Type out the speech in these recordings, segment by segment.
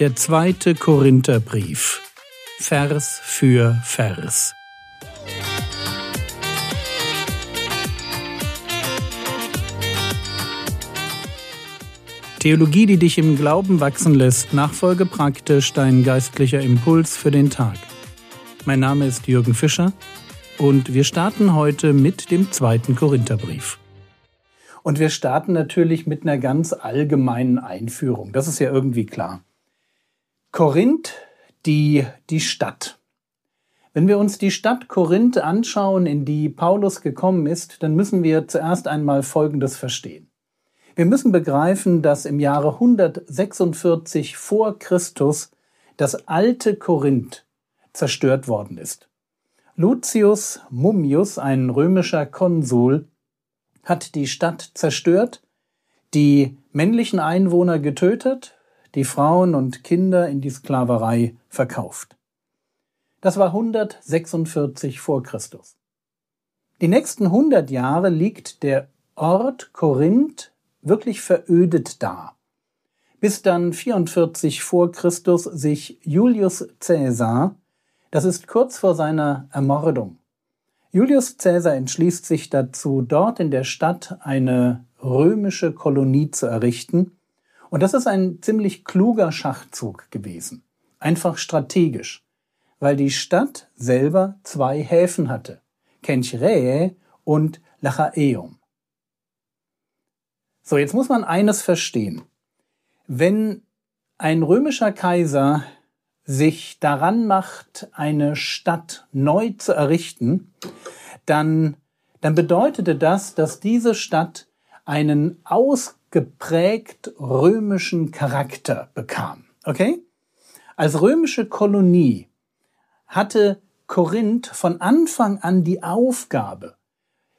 Der zweite Korintherbrief. Vers für Vers. Theologie, die dich im Glauben wachsen lässt, nachfolge praktisch dein geistlicher Impuls für den Tag. Mein Name ist Jürgen Fischer und wir starten heute mit dem zweiten Korintherbrief. Und wir starten natürlich mit einer ganz allgemeinen Einführung. Das ist ja irgendwie klar. Korinth, die, die Stadt. Wenn wir uns die Stadt Korinth anschauen, in die Paulus gekommen ist, dann müssen wir zuerst einmal Folgendes verstehen. Wir müssen begreifen, dass im Jahre 146 vor Christus das alte Korinth zerstört worden ist. Lucius Mummius, ein römischer Konsul, hat die Stadt zerstört, die männlichen Einwohner getötet, die Frauen und Kinder in die Sklaverei verkauft. Das war 146 vor Christus. Die nächsten 100 Jahre liegt der Ort Korinth wirklich verödet da. Bis dann 44 vor Christus sich Julius Caesar, das ist kurz vor seiner Ermordung, Julius Caesar entschließt sich dazu, dort in der Stadt eine römische Kolonie zu errichten. Und das ist ein ziemlich kluger Schachzug gewesen. Einfach strategisch. Weil die Stadt selber zwei Häfen hatte. Kenchrae und Lachaeum. So, jetzt muss man eines verstehen. Wenn ein römischer Kaiser sich daran macht, eine Stadt neu zu errichten, dann, dann bedeutete das, dass diese Stadt einen ausgeprägt römischen Charakter bekam. Okay? Als römische Kolonie hatte Korinth von Anfang an die Aufgabe,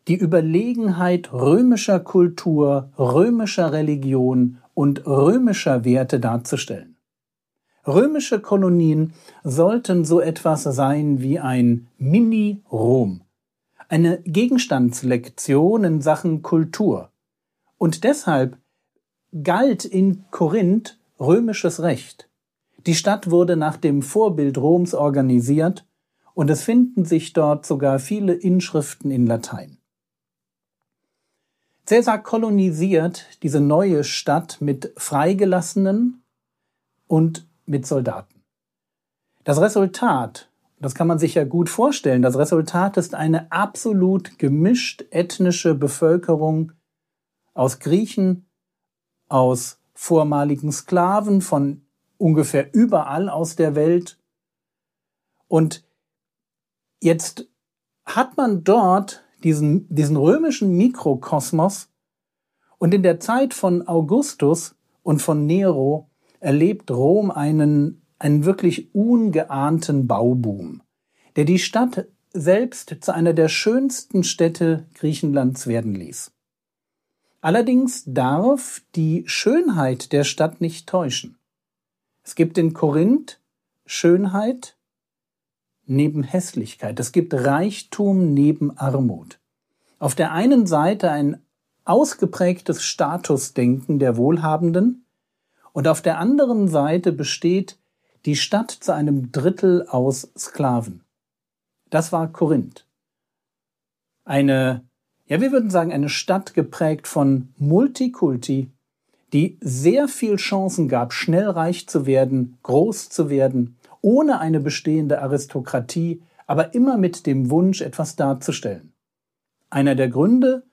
die Überlegenheit römischer Kultur, römischer Religion und römischer Werte darzustellen. Römische Kolonien sollten so etwas sein wie ein Mini-Rom, eine Gegenstandslektion in Sachen Kultur. Und deshalb galt in Korinth römisches Recht. Die Stadt wurde nach dem Vorbild Roms organisiert und es finden sich dort sogar viele Inschriften in Latein. Caesar kolonisiert diese neue Stadt mit Freigelassenen und mit Soldaten. Das Resultat, das kann man sich ja gut vorstellen, das Resultat ist eine absolut gemischt ethnische Bevölkerung aus Griechen, aus vormaligen Sklaven von ungefähr überall aus der Welt. Und jetzt hat man dort diesen, diesen römischen Mikrokosmos und in der Zeit von Augustus und von Nero erlebt Rom einen, einen wirklich ungeahnten Bauboom, der die Stadt selbst zu einer der schönsten Städte Griechenlands werden ließ. Allerdings darf die Schönheit der Stadt nicht täuschen. Es gibt in Korinth Schönheit neben Hässlichkeit. Es gibt Reichtum neben Armut. Auf der einen Seite ein ausgeprägtes Statusdenken der Wohlhabenden, und auf der anderen Seite besteht die Stadt zu einem Drittel aus Sklaven. Das war Korinth. Eine, ja, wir würden sagen, eine Stadt geprägt von Multikulti, die sehr viel Chancen gab, schnell reich zu werden, groß zu werden, ohne eine bestehende Aristokratie, aber immer mit dem Wunsch, etwas darzustellen. Einer der Gründe,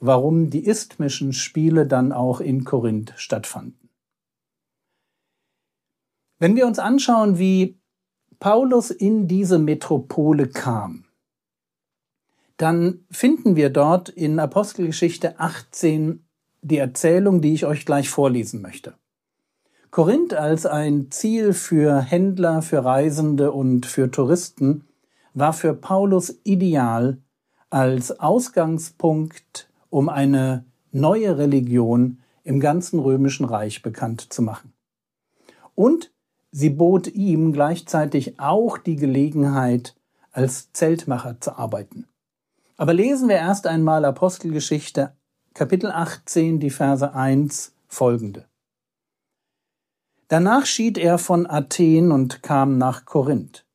warum die isthmischen Spiele dann auch in Korinth stattfanden. Wenn wir uns anschauen, wie Paulus in diese Metropole kam, dann finden wir dort in Apostelgeschichte 18 die Erzählung, die ich euch gleich vorlesen möchte. Korinth als ein Ziel für Händler, für Reisende und für Touristen war für Paulus ideal als Ausgangspunkt, um eine neue Religion im ganzen römischen Reich bekannt zu machen. Und Sie bot ihm gleichzeitig auch die Gelegenheit, als Zeltmacher zu arbeiten. Aber lesen wir erst einmal Apostelgeschichte Kapitel 18, die Verse 1 folgende. Danach schied er von Athen und kam nach Korinth.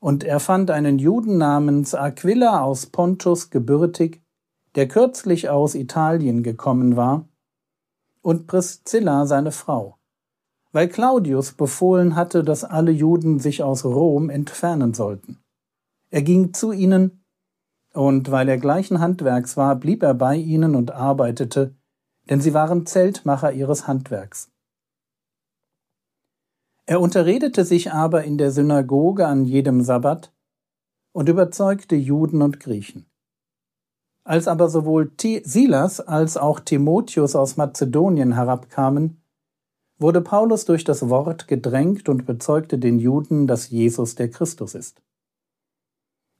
Und er fand einen Juden namens Aquila aus Pontus gebürtig, der kürzlich aus Italien gekommen war, und Priscilla seine Frau, weil Claudius befohlen hatte, dass alle Juden sich aus Rom entfernen sollten. Er ging zu ihnen, und weil er gleichen Handwerks war, blieb er bei ihnen und arbeitete, denn sie waren Zeltmacher ihres Handwerks. Er unterredete sich aber in der Synagoge an jedem Sabbat und überzeugte Juden und Griechen. Als aber sowohl Silas als auch Timotheus aus Mazedonien herabkamen, wurde Paulus durch das Wort gedrängt und bezeugte den Juden, dass Jesus der Christus ist.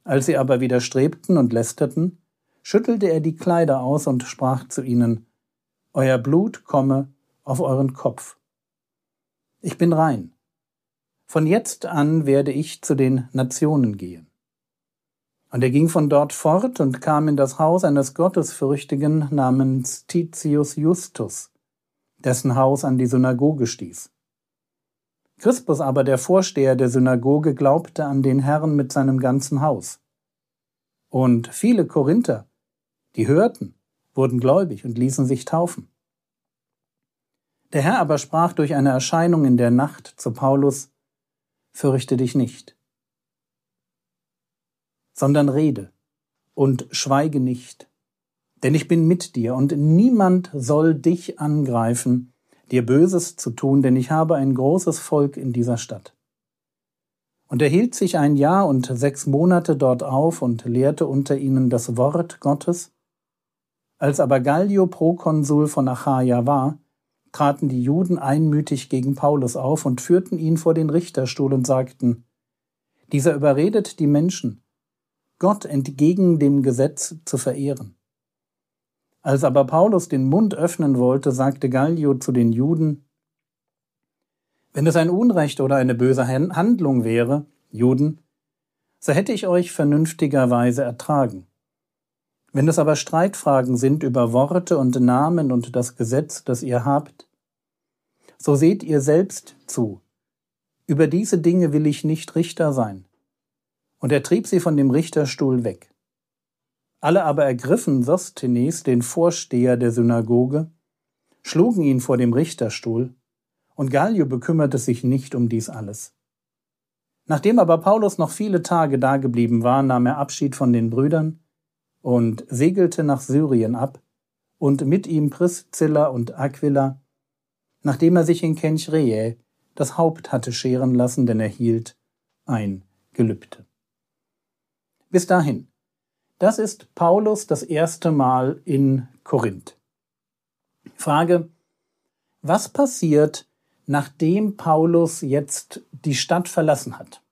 Als sie aber widerstrebten und lästerten, schüttelte er die Kleider aus und sprach zu ihnen, Euer Blut komme auf euren Kopf. Ich bin rein. Von jetzt an werde ich zu den Nationen gehen. Und er ging von dort fort und kam in das Haus eines Gottesfürchtigen namens Titius Justus, dessen Haus an die Synagoge stieß. Crispus aber, der Vorsteher der Synagoge, glaubte an den Herrn mit seinem ganzen Haus. Und viele Korinther, die hörten, wurden gläubig und ließen sich taufen. Der Herr aber sprach durch eine Erscheinung in der Nacht zu Paulus, fürchte dich nicht, sondern rede und schweige nicht, denn ich bin mit dir und niemand soll dich angreifen, dir Böses zu tun, denn ich habe ein großes Volk in dieser Stadt. Und er hielt sich ein Jahr und sechs Monate dort auf und lehrte unter ihnen das Wort Gottes. Als aber Gallio Prokonsul von Achaia war, traten die Juden einmütig gegen Paulus auf und führten ihn vor den Richterstuhl und sagten, dieser überredet die Menschen, Gott entgegen dem Gesetz zu verehren. Als aber Paulus den Mund öffnen wollte, sagte Gallio zu den Juden, wenn es ein Unrecht oder eine böse Handlung wäre, Juden, so hätte ich euch vernünftigerweise ertragen. Wenn es aber Streitfragen sind über Worte und Namen und das Gesetz, das ihr habt, so seht ihr selbst zu. Über diese Dinge will ich nicht Richter sein. Und er trieb sie von dem Richterstuhl weg. Alle aber ergriffen Sosthenes, den Vorsteher der Synagoge, schlugen ihn vor dem Richterstuhl, und Gallio bekümmerte sich nicht um dies alles. Nachdem aber Paulus noch viele Tage dageblieben war, nahm er Abschied von den Brüdern und segelte nach Syrien ab, und mit ihm Priscilla und Aquila, nachdem er sich in Kenchreae das Haupt hatte scheren lassen, denn er hielt ein Gelübde. Bis dahin. Das ist Paulus das erste Mal in Korinth. Frage, was passiert, nachdem Paulus jetzt die Stadt verlassen hat?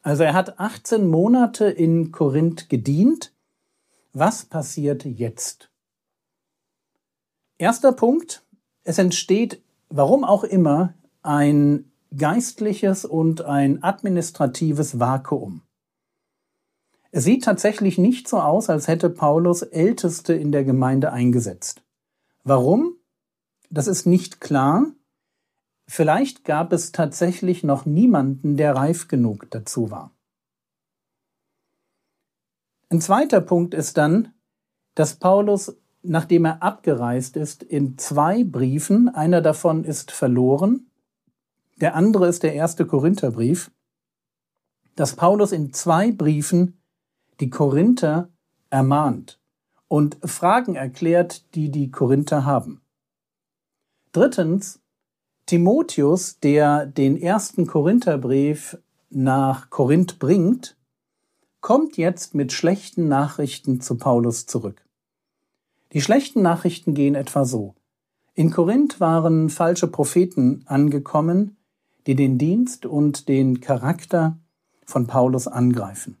Also er hat 18 Monate in Korinth gedient, was passiert jetzt? Erster Punkt. Es entsteht, warum auch immer, ein geistliches und ein administratives Vakuum. Es sieht tatsächlich nicht so aus, als hätte Paulus Älteste in der Gemeinde eingesetzt. Warum? Das ist nicht klar. Vielleicht gab es tatsächlich noch niemanden, der reif genug dazu war. Ein zweiter Punkt ist dann, dass Paulus, nachdem er abgereist ist, in zwei Briefen, einer davon ist verloren, der andere ist der erste Korintherbrief, dass Paulus in zwei Briefen die Korinther ermahnt und Fragen erklärt, die die Korinther haben. Drittens, Timotheus, der den ersten Korintherbrief nach Korinth bringt, kommt jetzt mit schlechten Nachrichten zu Paulus zurück. Die schlechten Nachrichten gehen etwa so. In Korinth waren falsche Propheten angekommen, die den Dienst und den Charakter von Paulus angreifen.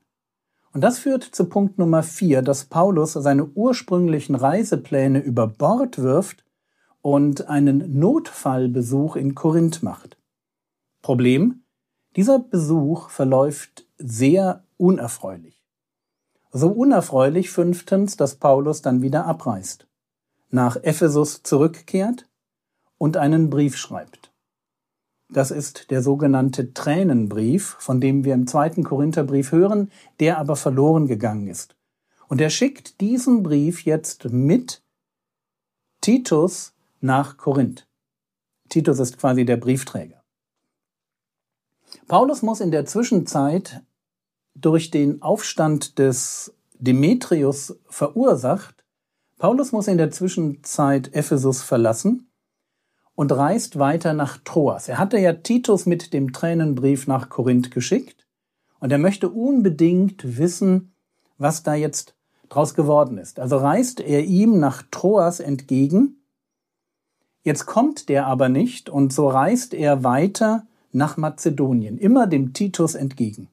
Und das führt zu Punkt Nummer vier, dass Paulus seine ursprünglichen Reisepläne über Bord wirft und einen Notfallbesuch in Korinth macht. Problem? Dieser Besuch verläuft sehr unerfreulich. So unerfreulich fünftens, dass Paulus dann wieder abreist, nach Ephesus zurückkehrt und einen Brief schreibt. Das ist der sogenannte Tränenbrief, von dem wir im zweiten Korintherbrief hören, der aber verloren gegangen ist. Und er schickt diesen Brief jetzt mit Titus nach Korinth. Titus ist quasi der Briefträger. Paulus muss in der Zwischenzeit durch den Aufstand des Demetrius verursacht, Paulus muss in der Zwischenzeit Ephesus verlassen und reist weiter nach Troas. Er hatte ja Titus mit dem Tränenbrief nach Korinth geschickt und er möchte unbedingt wissen, was da jetzt draus geworden ist. Also reist er ihm nach Troas entgegen. Jetzt kommt der aber nicht und so reist er weiter nach Mazedonien, immer dem Titus entgegen.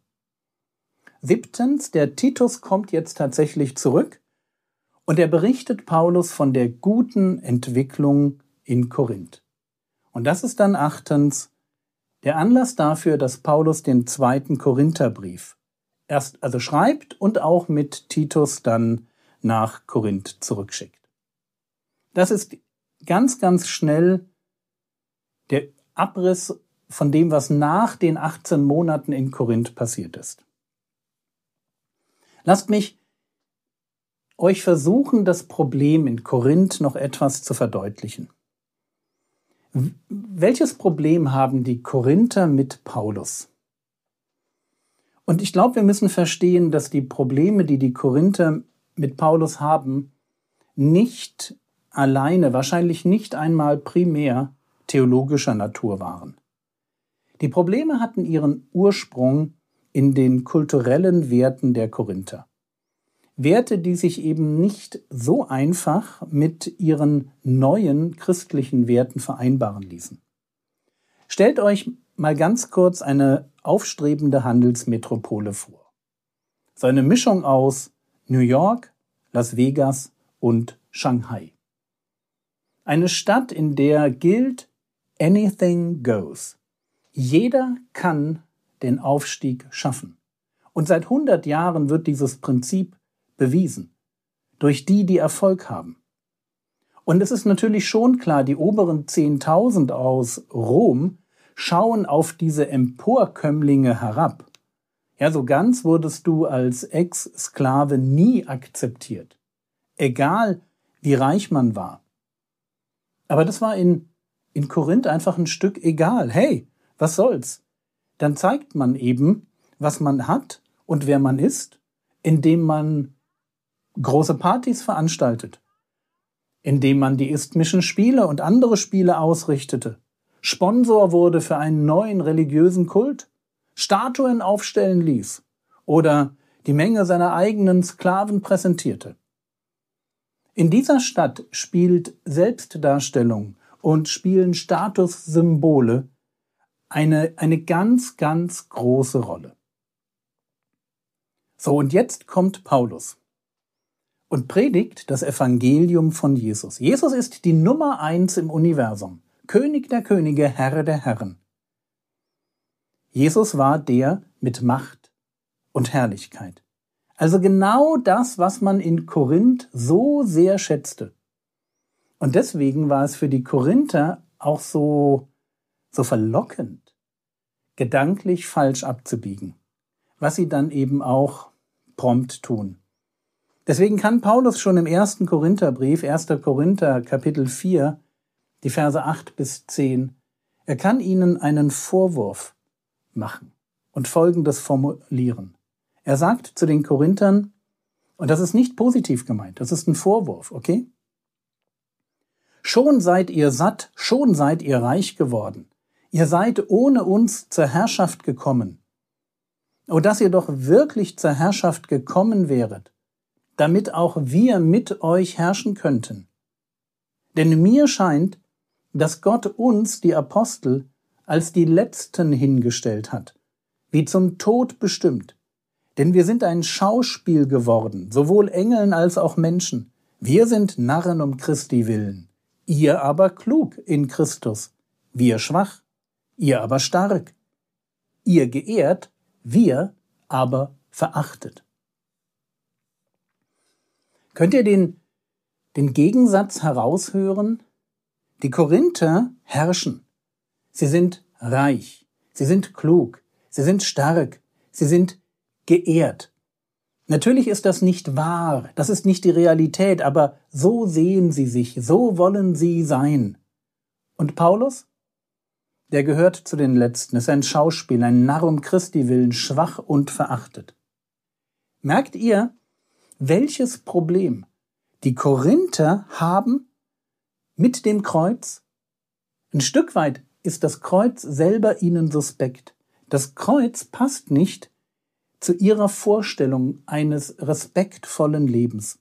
Siebtens, der Titus kommt jetzt tatsächlich zurück und er berichtet Paulus von der guten Entwicklung in Korinth. Und das ist dann achtens der Anlass dafür, dass Paulus den zweiten Korintherbrief erst also schreibt und auch mit Titus dann nach Korinth zurückschickt. Das ist ganz, ganz schnell der Abriss von dem, was nach den 18 Monaten in Korinth passiert ist. Lasst mich euch versuchen, das Problem in Korinth noch etwas zu verdeutlichen. Welches Problem haben die Korinther mit Paulus? Und ich glaube, wir müssen verstehen, dass die Probleme, die die Korinther mit Paulus haben, nicht alleine, wahrscheinlich nicht einmal primär theologischer Natur waren. Die Probleme hatten ihren Ursprung in den kulturellen Werten der Korinther. Werte, die sich eben nicht so einfach mit ihren neuen christlichen Werten vereinbaren ließen. Stellt euch mal ganz kurz eine aufstrebende Handelsmetropole vor. So eine Mischung aus New York, Las Vegas und Shanghai. Eine Stadt, in der gilt Anything goes. Jeder kann den Aufstieg schaffen. Und seit 100 Jahren wird dieses Prinzip bewiesen. Durch die, die Erfolg haben. Und es ist natürlich schon klar, die oberen 10.000 aus Rom schauen auf diese Emporkömmlinge herab. Ja, so ganz wurdest du als Ex-Sklave nie akzeptiert. Egal, wie reich man war. Aber das war in, in Korinth einfach ein Stück egal. Hey, was soll's? dann zeigt man eben, was man hat und wer man ist, indem man große Partys veranstaltet, indem man die isthmischen Spiele und andere Spiele ausrichtete, Sponsor wurde für einen neuen religiösen Kult, Statuen aufstellen ließ oder die Menge seiner eigenen Sklaven präsentierte. In dieser Stadt spielt Selbstdarstellung und spielen Statussymbole eine, eine ganz, ganz große Rolle. So, und jetzt kommt Paulus und predigt das Evangelium von Jesus. Jesus ist die Nummer eins im Universum, König der Könige, Herr der Herren. Jesus war der mit Macht und Herrlichkeit. Also genau das, was man in Korinth so sehr schätzte. Und deswegen war es für die Korinther auch so, so verlockend, gedanklich falsch abzubiegen, was sie dann eben auch prompt tun. Deswegen kann Paulus schon im ersten Korintherbrief, 1. Korinther Kapitel 4, die Verse 8 bis 10, er kann ihnen einen Vorwurf machen und Folgendes formulieren. Er sagt zu den Korinthern, und das ist nicht positiv gemeint, das ist ein Vorwurf, okay? Schon seid ihr satt, schon seid ihr reich geworden. Ihr seid ohne uns zur Herrschaft gekommen. O dass ihr doch wirklich zur Herrschaft gekommen wäret, damit auch wir mit euch herrschen könnten. Denn mir scheint, dass Gott uns, die Apostel, als die Letzten hingestellt hat, wie zum Tod bestimmt. Denn wir sind ein Schauspiel geworden, sowohl Engeln als auch Menschen. Wir sind Narren um Christi willen, ihr aber klug in Christus, wir schwach ihr aber stark, ihr geehrt, wir aber verachtet. Könnt ihr den, den Gegensatz heraushören? Die Korinther herrschen. Sie sind reich, sie sind klug, sie sind stark, sie sind geehrt. Natürlich ist das nicht wahr, das ist nicht die Realität, aber so sehen sie sich, so wollen sie sein. Und Paulus? Der gehört zu den Letzten, ist ein Schauspieler, ein Narr um Christi willen, schwach und verachtet. Merkt ihr, welches Problem die Korinther haben mit dem Kreuz? Ein Stück weit ist das Kreuz selber ihnen suspekt. Das Kreuz passt nicht zu ihrer Vorstellung eines respektvollen Lebens.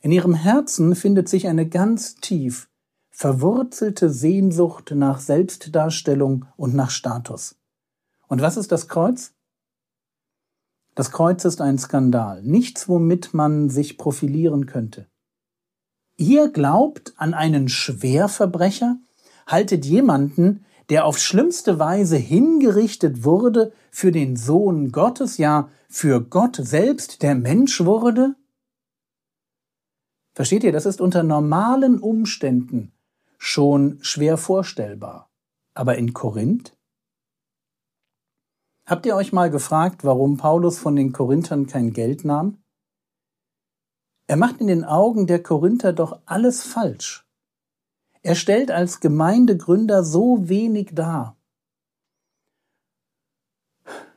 In ihrem Herzen findet sich eine ganz tief verwurzelte Sehnsucht nach Selbstdarstellung und nach Status. Und was ist das Kreuz? Das Kreuz ist ein Skandal, nichts, womit man sich profilieren könnte. Ihr glaubt an einen Schwerverbrecher, haltet jemanden, der auf schlimmste Weise hingerichtet wurde für den Sohn Gottes, ja für Gott selbst, der Mensch wurde? Versteht ihr, das ist unter normalen Umständen schon schwer vorstellbar. Aber in Korinth? Habt ihr euch mal gefragt, warum Paulus von den Korinthern kein Geld nahm? Er macht in den Augen der Korinther doch alles falsch. Er stellt als Gemeindegründer so wenig dar.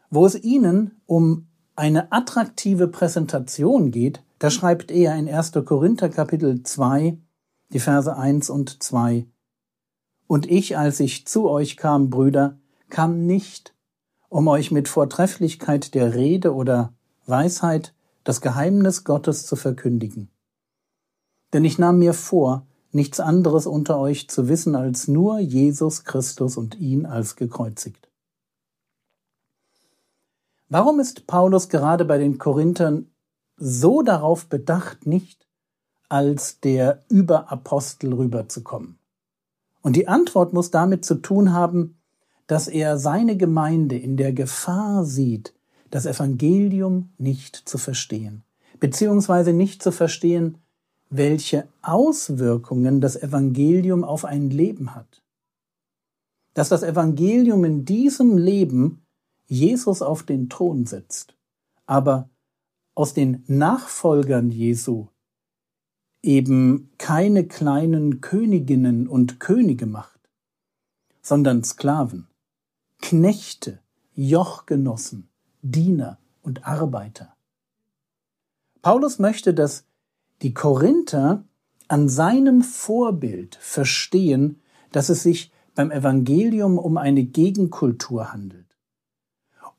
Wo es ihnen um eine attraktive Präsentation geht, da schreibt er in 1. Korinther Kapitel 2, die Verse 1 und 2. Und ich, als ich zu euch kam, Brüder, kam nicht, um euch mit Vortrefflichkeit der Rede oder Weisheit das Geheimnis Gottes zu verkündigen. Denn ich nahm mir vor, nichts anderes unter euch zu wissen als nur Jesus Christus und ihn als gekreuzigt. Warum ist Paulus gerade bei den Korinthern so darauf bedacht, nicht als der Überapostel rüberzukommen? Und die Antwort muss damit zu tun haben, dass er seine Gemeinde in der Gefahr sieht, das Evangelium nicht zu verstehen, beziehungsweise nicht zu verstehen, welche Auswirkungen das Evangelium auf ein Leben hat. Dass das Evangelium in diesem Leben Jesus auf den Thron setzt, aber aus den Nachfolgern Jesu eben keine kleinen Königinnen und Könige macht, sondern Sklaven, Knechte, Jochgenossen, Diener und Arbeiter. Paulus möchte, dass die Korinther an seinem Vorbild verstehen, dass es sich beim Evangelium um eine Gegenkultur handelt.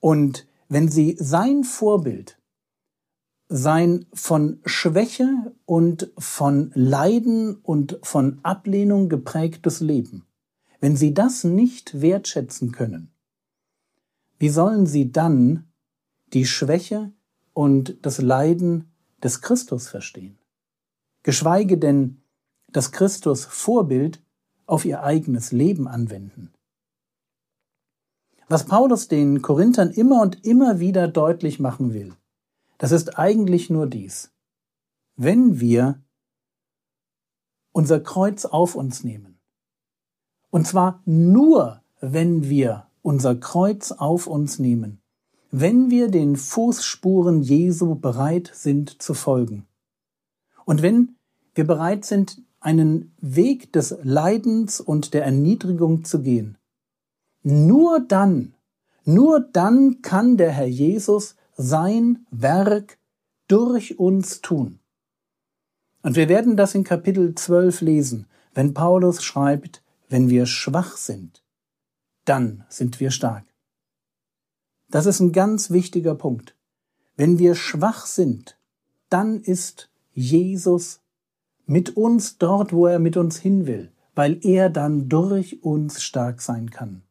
Und wenn sie sein Vorbild sein von Schwäche und von Leiden und von Ablehnung geprägtes Leben, wenn Sie das nicht wertschätzen können, wie sollen Sie dann die Schwäche und das Leiden des Christus verstehen? Geschweige denn das Christus Vorbild auf ihr eigenes Leben anwenden. Was Paulus den Korinthern immer und immer wieder deutlich machen will, das ist eigentlich nur dies. Wenn wir unser Kreuz auf uns nehmen, und zwar nur, wenn wir unser Kreuz auf uns nehmen, wenn wir den Fußspuren Jesu bereit sind zu folgen, und wenn wir bereit sind, einen Weg des Leidens und der Erniedrigung zu gehen, nur dann, nur dann kann der Herr Jesus sein Werk durch uns tun. Und wir werden das in Kapitel 12 lesen, wenn Paulus schreibt, wenn wir schwach sind, dann sind wir stark. Das ist ein ganz wichtiger Punkt. Wenn wir schwach sind, dann ist Jesus mit uns dort, wo er mit uns hin will, weil er dann durch uns stark sein kann.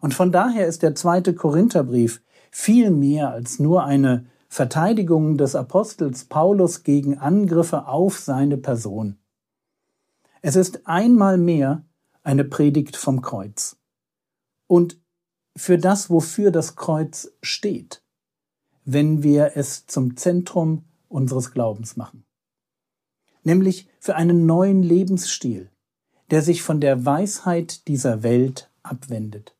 Und von daher ist der zweite Korintherbrief viel mehr als nur eine Verteidigung des Apostels Paulus gegen Angriffe auf seine Person. Es ist einmal mehr eine Predigt vom Kreuz. Und für das, wofür das Kreuz steht, wenn wir es zum Zentrum unseres Glaubens machen. Nämlich für einen neuen Lebensstil, der sich von der Weisheit dieser Welt abwendet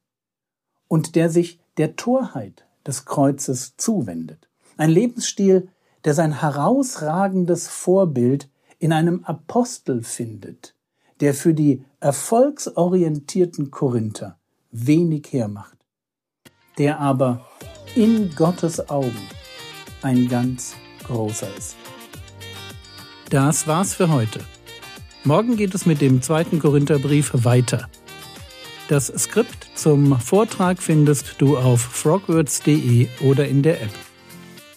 und der sich der Torheit des Kreuzes zuwendet. Ein Lebensstil, der sein herausragendes Vorbild in einem Apostel findet, der für die erfolgsorientierten Korinther wenig hermacht, der aber in Gottes Augen ein ganz großer ist. Das war's für heute. Morgen geht es mit dem zweiten Korintherbrief weiter. Das Skript zum Vortrag findest du auf frogwords.de oder in der App.